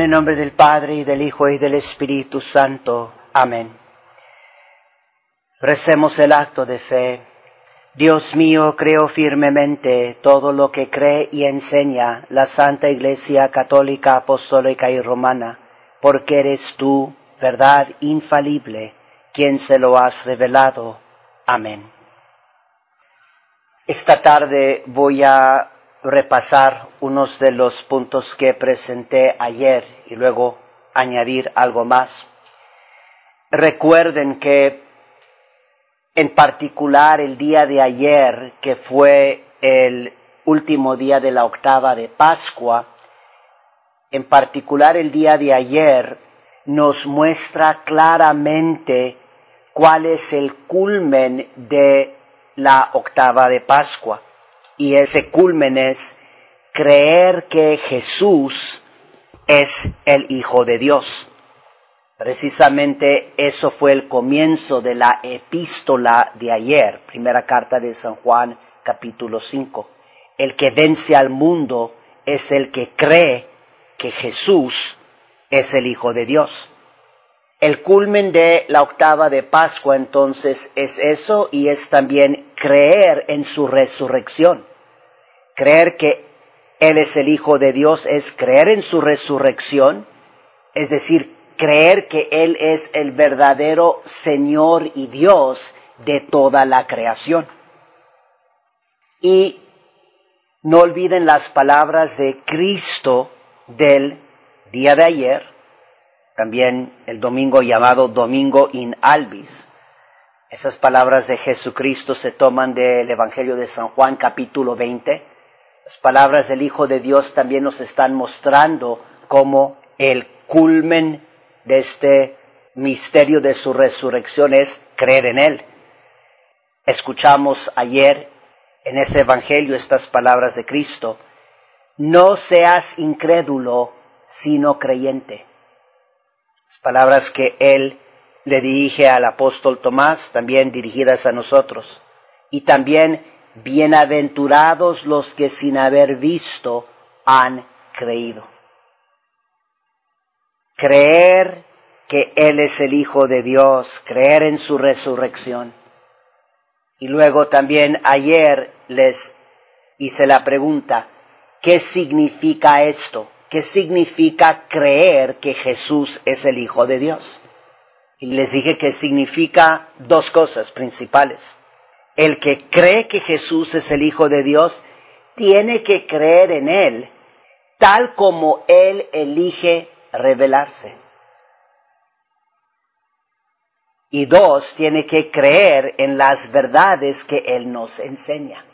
En el nombre del Padre y del Hijo y del Espíritu Santo. Amén. Recemos el acto de fe. Dios mío, creo firmemente todo lo que cree y enseña la Santa Iglesia Católica, Apostólica y Romana, porque eres tú, verdad infalible, quien se lo has revelado. Amén. Esta tarde voy a repasar unos de los puntos que presenté ayer y luego añadir algo más. Recuerden que en particular el día de ayer, que fue el último día de la octava de Pascua, en particular el día de ayer nos muestra claramente cuál es el culmen de la octava de Pascua y ese culmen es creer que Jesús es el Hijo de Dios. Precisamente eso fue el comienzo de la epístola de ayer, primera carta de San Juan capítulo 5. El que vence al mundo es el que cree que Jesús es el Hijo de Dios. El culmen de la octava de Pascua entonces es eso y es también creer en su resurrección. Creer que Él es el Hijo de Dios es creer en su resurrección, es decir, creer que Él es el verdadero Señor y Dios de toda la creación. Y no olviden las palabras de Cristo del día de ayer, también el domingo llamado Domingo in Albis. Esas palabras de Jesucristo se toman del Evangelio de San Juan capítulo 20, las palabras del Hijo de Dios también nos están mostrando cómo el culmen de este misterio de su resurrección es creer en Él. Escuchamos ayer en ese Evangelio estas palabras de Cristo. No seas incrédulo, sino creyente. Las palabras que Él le dirige al apóstol Tomás, también dirigidas a nosotros. Y también bienaventurados los que sin haber visto han creído. Creer que Él es el Hijo de Dios, creer en su resurrección. Y luego también ayer les hice la pregunta, ¿qué significa esto? ¿Qué significa creer que Jesús es el Hijo de Dios? Y les dije que significa dos cosas principales el que cree que Jesús es el Hijo de Dios, tiene que creer en Él, tal como Él elige revelarse. Y dos, tiene que creer en las verdades que Él nos enseña.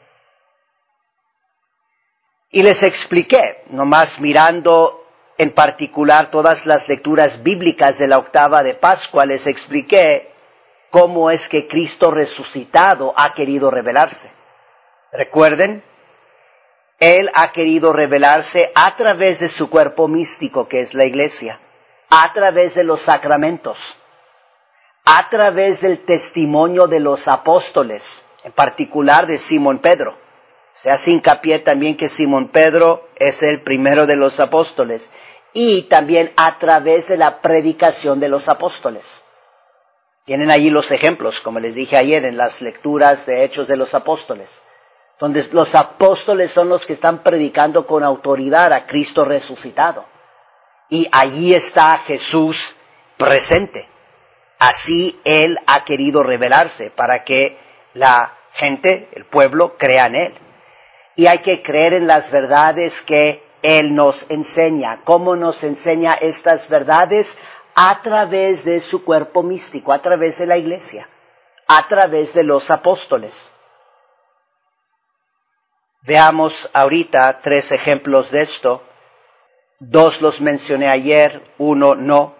Y les expliqué, nomás mirando en particular todas las lecturas bíblicas de la octava de Pascua, les expliqué cómo es que Cristo resucitado ha querido revelarse. Recuerden, Él ha querido revelarse a través de su cuerpo místico, que es la iglesia, a través de los sacramentos, a través del testimonio de los apóstoles, en particular de Simón Pedro. Se hace hincapié también que Simón Pedro es el primero de los apóstoles y también a través de la predicación de los apóstoles. Tienen allí los ejemplos, como les dije ayer, en las lecturas de Hechos de los Apóstoles, donde los apóstoles son los que están predicando con autoridad a Cristo resucitado. Y allí está Jesús presente. Así Él ha querido revelarse para que la gente, el pueblo, crea en Él. Y hay que creer en las verdades que Él nos enseña. ¿Cómo nos enseña estas verdades? A través de su cuerpo místico, a través de la iglesia, a través de los apóstoles. Veamos ahorita tres ejemplos de esto. Dos los mencioné ayer, uno no.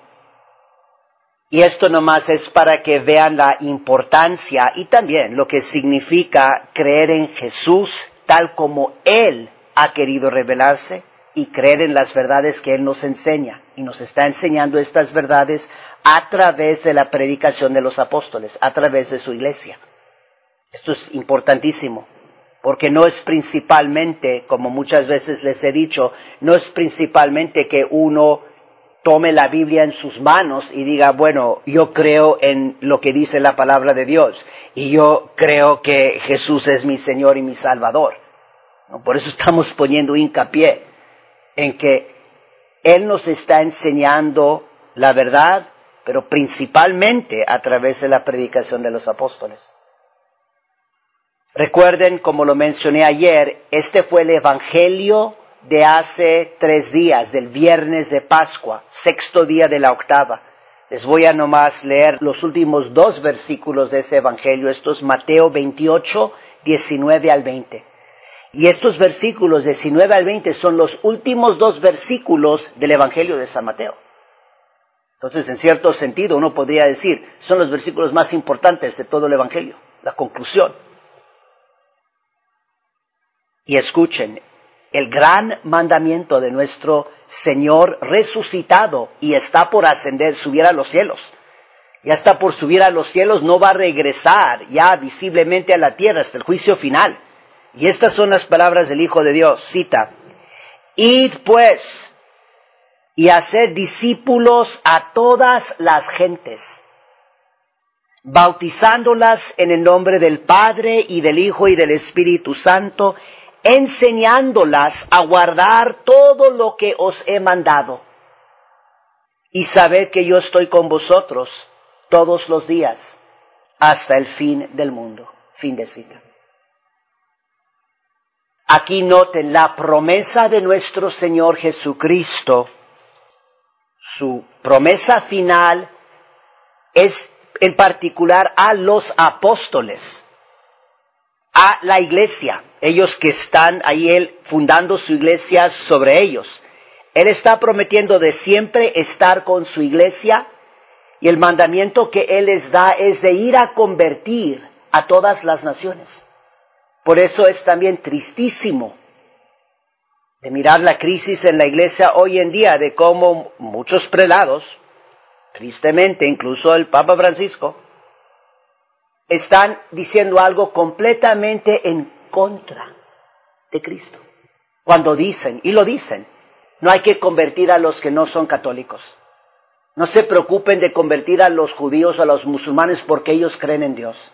Y esto nomás es para que vean la importancia y también lo que significa creer en Jesús tal como Él ha querido revelarse y creer en las verdades que Él nos enseña. Y nos está enseñando estas verdades a través de la predicación de los apóstoles, a través de su iglesia. Esto es importantísimo, porque no es principalmente, como muchas veces les he dicho, no es principalmente que uno tome la Biblia en sus manos y diga, bueno, yo creo en lo que dice la palabra de Dios y yo creo que Jesús es mi Señor y mi Salvador. Por eso estamos poniendo hincapié en que Él nos está enseñando la verdad, pero principalmente a través de la predicación de los apóstoles. Recuerden, como lo mencioné ayer, este fue el Evangelio de hace tres días, del viernes de Pascua, sexto día de la octava. Les voy a nomás leer los últimos dos versículos de ese Evangelio. Esto es Mateo 28, 19 al 20. Y estos versículos 19 al 20 son los últimos dos versículos del Evangelio de San Mateo. Entonces, en cierto sentido, uno podría decir, son los versículos más importantes de todo el Evangelio, la conclusión. Y escuchen, el gran mandamiento de nuestro Señor resucitado y está por ascender, subir a los cielos. Ya está por subir a los cielos, no va a regresar ya visiblemente a la tierra hasta el juicio final. Y estas son las palabras del Hijo de Dios. Cita, Id pues y haced discípulos a todas las gentes, bautizándolas en el nombre del Padre y del Hijo y del Espíritu Santo, enseñándolas a guardar todo lo que os he mandado. Y sabed que yo estoy con vosotros todos los días hasta el fin del mundo. Fin de cita. Aquí noten la promesa de nuestro Señor Jesucristo. Su promesa final es en particular a los apóstoles, a la iglesia ellos que están ahí, Él fundando su iglesia sobre ellos. Él está prometiendo de siempre estar con su iglesia y el mandamiento que Él les da es de ir a convertir a todas las naciones. Por eso es también tristísimo de mirar la crisis en la iglesia hoy en día, de cómo muchos prelados, tristemente incluso el Papa Francisco, están diciendo algo completamente en contra de Cristo. Cuando dicen, y lo dicen, no hay que convertir a los que no son católicos. No se preocupen de convertir a los judíos o a los musulmanes porque ellos creen en Dios.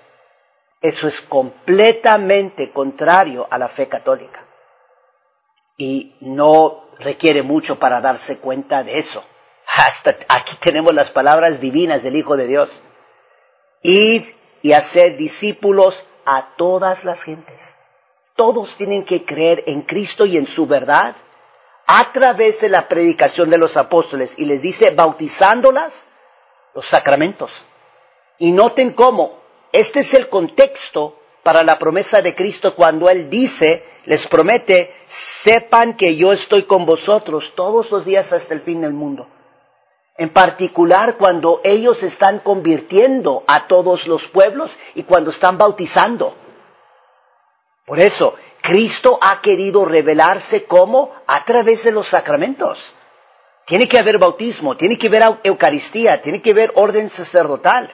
Eso es completamente contrario a la fe católica. Y no requiere mucho para darse cuenta de eso. Hasta aquí tenemos las palabras divinas del Hijo de Dios. Id y haced discípulos a todas las gentes todos tienen que creer en Cristo y en su verdad a través de la predicación de los apóstoles. Y les dice, bautizándolas los sacramentos. Y noten cómo este es el contexto para la promesa de Cristo cuando Él dice, les promete, sepan que yo estoy con vosotros todos los días hasta el fin del mundo. En particular cuando ellos están convirtiendo a todos los pueblos y cuando están bautizando. Por eso, Cristo ha querido revelarse como a través de los sacramentos. Tiene que haber bautismo, tiene que haber Eucaristía, tiene que haber orden sacerdotal.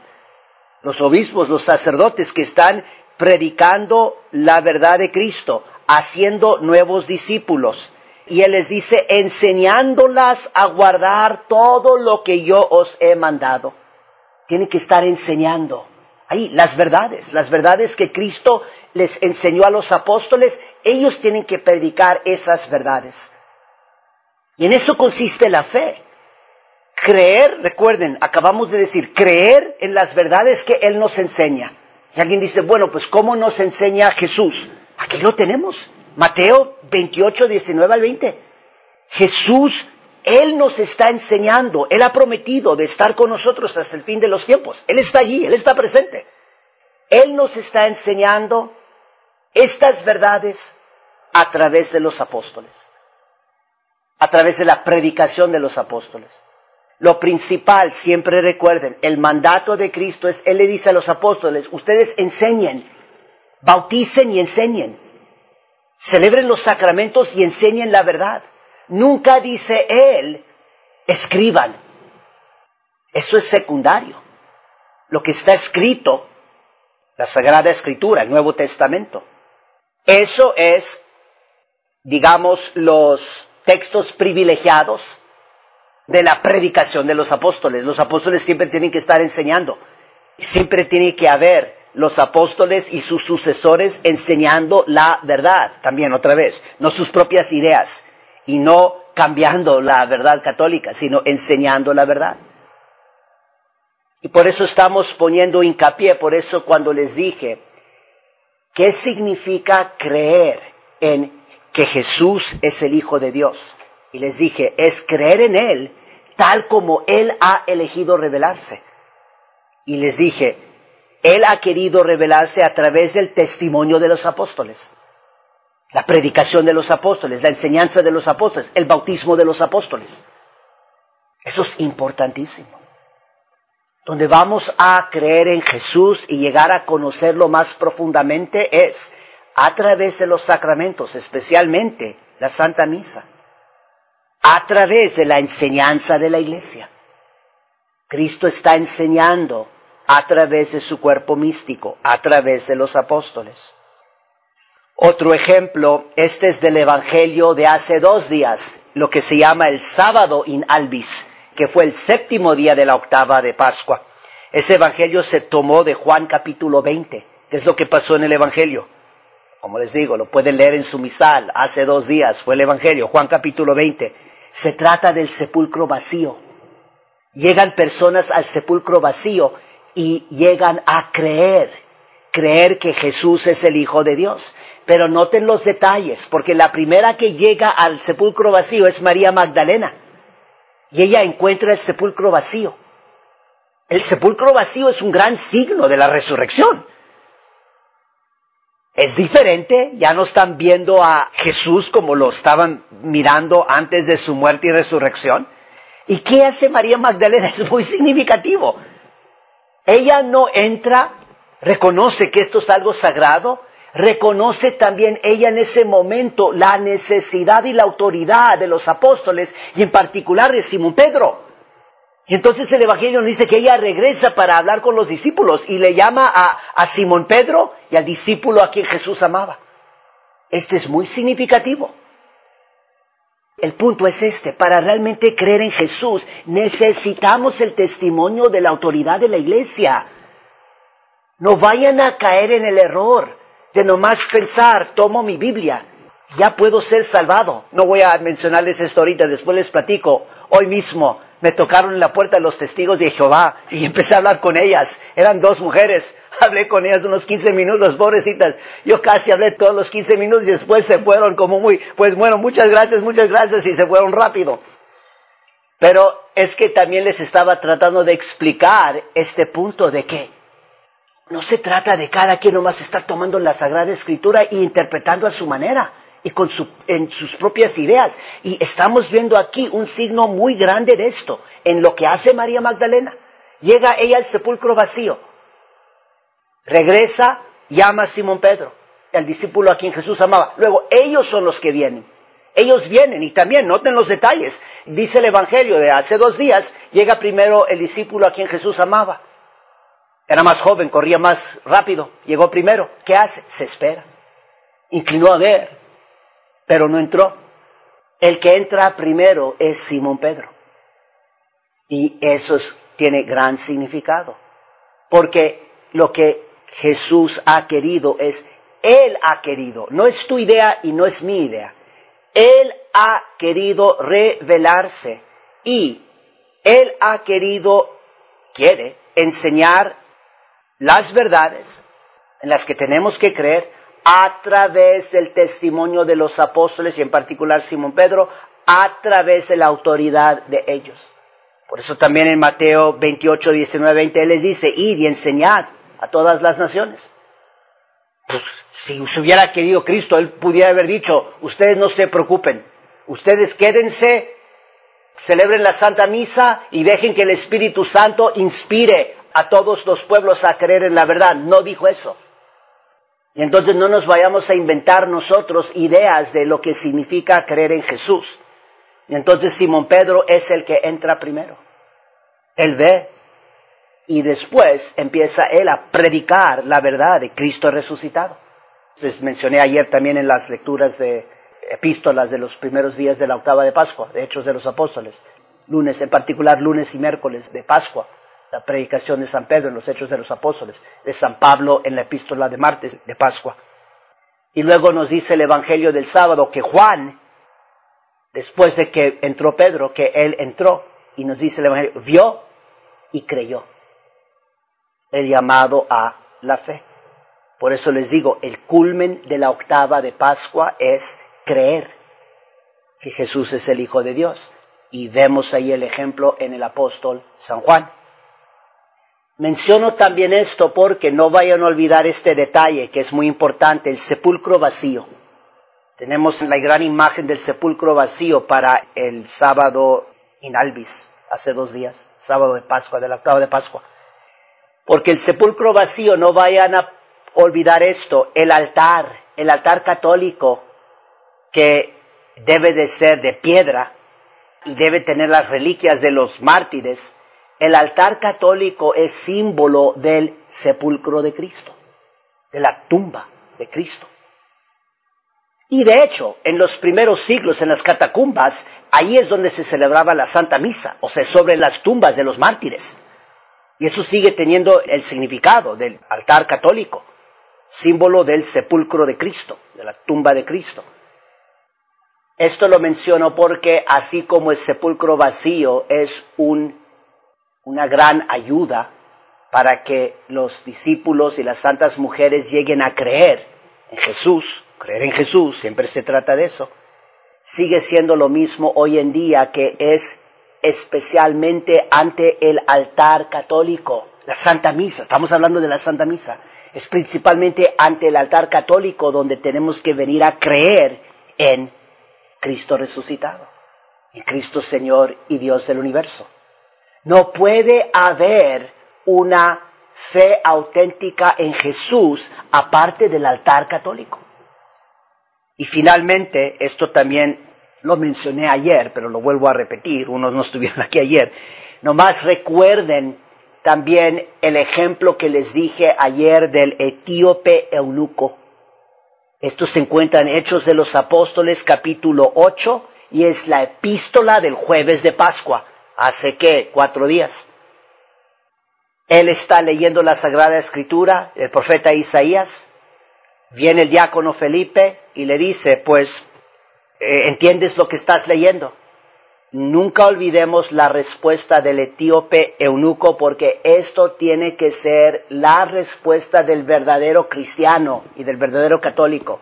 Los obispos, los sacerdotes que están predicando la verdad de Cristo, haciendo nuevos discípulos. Y Él les dice, enseñándolas a guardar todo lo que yo os he mandado. Tiene que estar enseñando. Ahí, las verdades, las verdades que Cristo les enseñó a los apóstoles, ellos tienen que predicar esas verdades. Y en eso consiste la fe. Creer, recuerden, acabamos de decir, creer en las verdades que Él nos enseña. Y alguien dice, bueno, pues ¿cómo nos enseña Jesús? Aquí lo tenemos. Mateo 28, 19 al 20. Jesús, Él nos está enseñando, Él ha prometido de estar con nosotros hasta el fin de los tiempos. Él está allí, Él está presente. Él nos está enseñando estas verdades a través de los apóstoles, a través de la predicación de los apóstoles. Lo principal, siempre recuerden, el mandato de Cristo es, Él le dice a los apóstoles, ustedes enseñen, bauticen y enseñen, celebren los sacramentos y enseñen la verdad. Nunca dice Él, escriban. Eso es secundario. Lo que está escrito, la Sagrada Escritura, el Nuevo Testamento. Eso es, digamos, los textos privilegiados, de la predicación de los apóstoles. Los apóstoles siempre tienen que estar enseñando. Siempre tiene que haber los apóstoles y sus sucesores enseñando la verdad, también otra vez, no sus propias ideas y no cambiando la verdad católica, sino enseñando la verdad. Y por eso estamos poniendo hincapié, por eso cuando les dije, ¿qué significa creer en que Jesús es el Hijo de Dios? Y les dije, es creer en Él tal como Él ha elegido revelarse. Y les dije, Él ha querido revelarse a través del testimonio de los apóstoles, la predicación de los apóstoles, la enseñanza de los apóstoles, el bautismo de los apóstoles. Eso es importantísimo. Donde vamos a creer en Jesús y llegar a conocerlo más profundamente es a través de los sacramentos, especialmente la Santa Misa a través de la enseñanza de la iglesia. Cristo está enseñando a través de su cuerpo místico, a través de los apóstoles. Otro ejemplo, este es del Evangelio de hace dos días, lo que se llama el sábado in albis, que fue el séptimo día de la octava de Pascua. Ese Evangelio se tomó de Juan capítulo 20, que es lo que pasó en el Evangelio. Como les digo, lo pueden leer en su misal, hace dos días fue el Evangelio, Juan capítulo 20 se trata del sepulcro vacío. Llegan personas al sepulcro vacío y llegan a creer, creer que Jesús es el Hijo de Dios. Pero noten los detalles, porque la primera que llega al sepulcro vacío es María Magdalena. Y ella encuentra el sepulcro vacío. El sepulcro vacío es un gran signo de la resurrección. Es diferente, ya no están viendo a Jesús como lo estaban mirando antes de su muerte y resurrección. ¿Y qué hace María Magdalena? Es muy significativo. Ella no entra, reconoce que esto es algo sagrado, reconoce también ella en ese momento la necesidad y la autoridad de los apóstoles y en particular de Simón Pedro. Y entonces el Evangelio nos dice que ella regresa para hablar con los discípulos y le llama a, a Simón Pedro y al discípulo a quien Jesús amaba. Este es muy significativo. El punto es este, para realmente creer en Jesús necesitamos el testimonio de la autoridad de la iglesia. No vayan a caer en el error de nomás pensar, tomo mi Biblia, ya puedo ser salvado. No voy a mencionarles esto ahorita, después les platico. Hoy mismo me tocaron en la puerta los testigos de Jehová y empecé a hablar con ellas. Eran dos mujeres. Hablé con ellas unos 15 minutos, pobrecitas. Yo casi hablé todos los 15 minutos y después se fueron como muy, pues bueno, muchas gracias, muchas gracias y se fueron rápido. Pero es que también les estaba tratando de explicar este punto de que no se trata de cada quien nomás estar tomando la Sagrada Escritura e interpretando a su manera y con en sus propias ideas. Y estamos viendo aquí un signo muy grande de esto, en lo que hace María Magdalena. Llega ella al sepulcro vacío, regresa, llama a Simón Pedro, el discípulo a quien Jesús amaba. Luego, ellos son los que vienen. Ellos vienen y también noten los detalles. Dice el Evangelio de hace dos días, llega primero el discípulo a quien Jesús amaba. Era más joven, corría más rápido, llegó primero. ¿Qué hace? Se espera. Inclinó a ver, pero no entró. El que entra primero es Simón Pedro. Y eso tiene gran significado. Porque lo que Jesús ha querido es, Él ha querido, no es tu idea y no es mi idea. Él ha querido revelarse y Él ha querido, quiere, enseñar las verdades en las que tenemos que creer a través del testimonio de los apóstoles y en particular Simón Pedro, a través de la autoridad de ellos. Por eso también en Mateo 28, 19, 20 Él les dice, id y enseñad a todas las naciones. Pues si se hubiera querido Cristo, Él pudiera haber dicho, ustedes no se preocupen, ustedes quédense, celebren la Santa Misa y dejen que el Espíritu Santo inspire a todos los pueblos a creer en la verdad. No dijo eso. Y entonces no nos vayamos a inventar nosotros ideas de lo que significa creer en Jesús. Y entonces Simón Pedro es el que entra primero. Él ve y después empieza él a predicar la verdad de Cristo resucitado. Les mencioné ayer también en las lecturas de epístolas de los primeros días de la octava de Pascua, de Hechos de los Apóstoles. lunes, en particular lunes y miércoles de Pascua, la predicación de San Pedro en los Hechos de los Apóstoles, de San Pablo en la epístola de martes de Pascua. Y luego nos dice el Evangelio del sábado que Juan, después de que entró Pedro, que él entró, y nos dice el Evangelio, vio y creyó. El llamado a la fe. Por eso les digo, el culmen de la octava de Pascua es creer que Jesús es el Hijo de Dios. Y vemos ahí el ejemplo en el apóstol San Juan. Menciono también esto porque no vayan a olvidar este detalle que es muy importante, el sepulcro vacío. Tenemos la gran imagen del sepulcro vacío para el sábado in albis, hace dos días, sábado de Pascua, del octavo de Pascua. Porque el sepulcro vacío, no vayan a olvidar esto, el altar, el altar católico, que debe de ser de piedra y debe tener las reliquias de los mártires, el altar católico es símbolo del sepulcro de Cristo, de la tumba de Cristo. Y de hecho, en los primeros siglos, en las catacumbas, ahí es donde se celebraba la Santa Misa, o sea, sobre las tumbas de los mártires. Y eso sigue teniendo el significado del altar católico, símbolo del sepulcro de Cristo, de la tumba de Cristo. Esto lo menciono porque así como el sepulcro vacío es un, una gran ayuda para que los discípulos y las santas mujeres lleguen a creer en Jesús, creer en Jesús, siempre se trata de eso, sigue siendo lo mismo hoy en día que es especialmente ante el altar católico, la Santa Misa, estamos hablando de la Santa Misa, es principalmente ante el altar católico donde tenemos que venir a creer en Cristo resucitado, en Cristo Señor y Dios del universo. No puede haber una fe auténtica en Jesús aparte del altar católico. Y finalmente, esto también lo mencioné ayer, pero lo vuelvo a repetir, unos no estuvieron aquí ayer. Nomás recuerden también el ejemplo que les dije ayer del etíope eunuco. Esto se encuentra en Hechos de los Apóstoles capítulo 8 y es la epístola del jueves de Pascua, hace que cuatro días. Él está leyendo la Sagrada Escritura, el profeta Isaías, viene el diácono Felipe y le dice, pues, eh, ¿entiendes lo que estás leyendo? Nunca olvidemos la respuesta del etíope eunuco porque esto tiene que ser la respuesta del verdadero cristiano y del verdadero católico.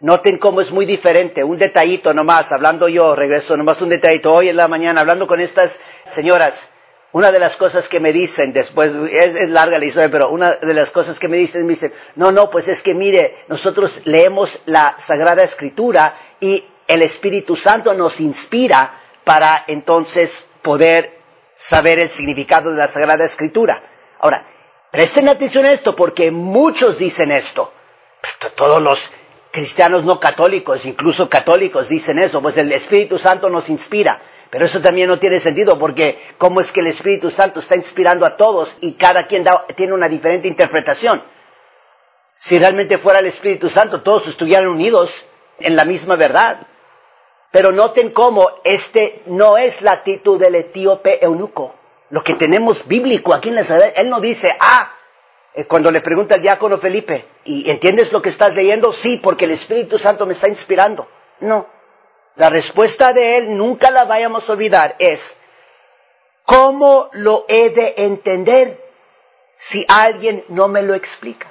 Noten cómo es muy diferente, un detallito nomás, hablando yo, regreso nomás un detallito, hoy en la mañana, hablando con estas señoras, una de las cosas que me dicen después, es, larga la historia, pero una de las cosas que me dicen, me dicen, no, no, pues es que mire, nosotros leemos la Sagrada Escritura y el Espíritu Santo nos inspira para entonces poder saber el significado de la Sagrada Escritura. Ahora, presten atención a esto porque muchos dicen esto. Todos los cristianos no católicos, incluso católicos, dicen eso, pues el Espíritu Santo nos inspira. Pero eso también no tiene sentido porque cómo es que el Espíritu Santo está inspirando a todos y cada quien tiene una diferente interpretación. Si realmente fuera el Espíritu Santo, todos estuvieran unidos en la misma verdad. Pero noten cómo este no es la actitud del etíope eunuco. Lo que tenemos bíblico aquí en la Sagrada, él no dice, ah, cuando le pregunta al diácono Felipe, ¿y entiendes lo que estás leyendo? Sí, porque el Espíritu Santo me está inspirando. No, la respuesta de él, nunca la vayamos a olvidar, es, ¿cómo lo he de entender si alguien no me lo explica?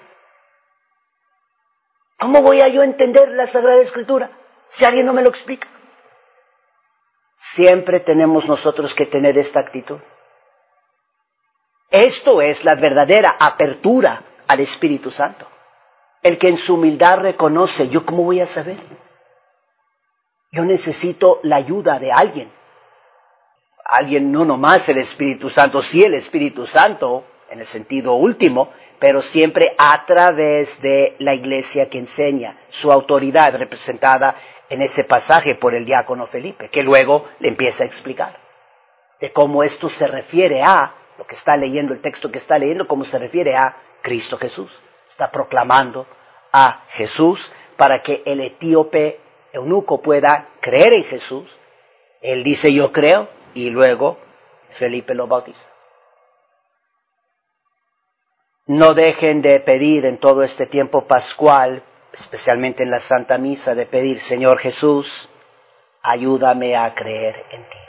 ¿Cómo voy a yo entender la Sagrada Escritura si alguien no me lo explica? Siempre tenemos nosotros que tener esta actitud. Esto es la verdadera apertura al Espíritu Santo. El que en su humildad reconoce, ¿yo cómo voy a saber? Yo necesito la ayuda de alguien. Alguien no nomás el Espíritu Santo, sí el Espíritu Santo en el sentido último, pero siempre a través de la iglesia que enseña su autoridad representada en ese pasaje por el diácono Felipe, que luego le empieza a explicar de cómo esto se refiere a lo que está leyendo, el texto que está leyendo, cómo se refiere a Cristo Jesús. Está proclamando a Jesús para que el etíope eunuco pueda creer en Jesús. Él dice yo creo, y luego Felipe lo bautiza. No dejen de pedir en todo este tiempo pascual, especialmente en la Santa Misa, de pedir, Señor Jesús, ayúdame a creer en ti.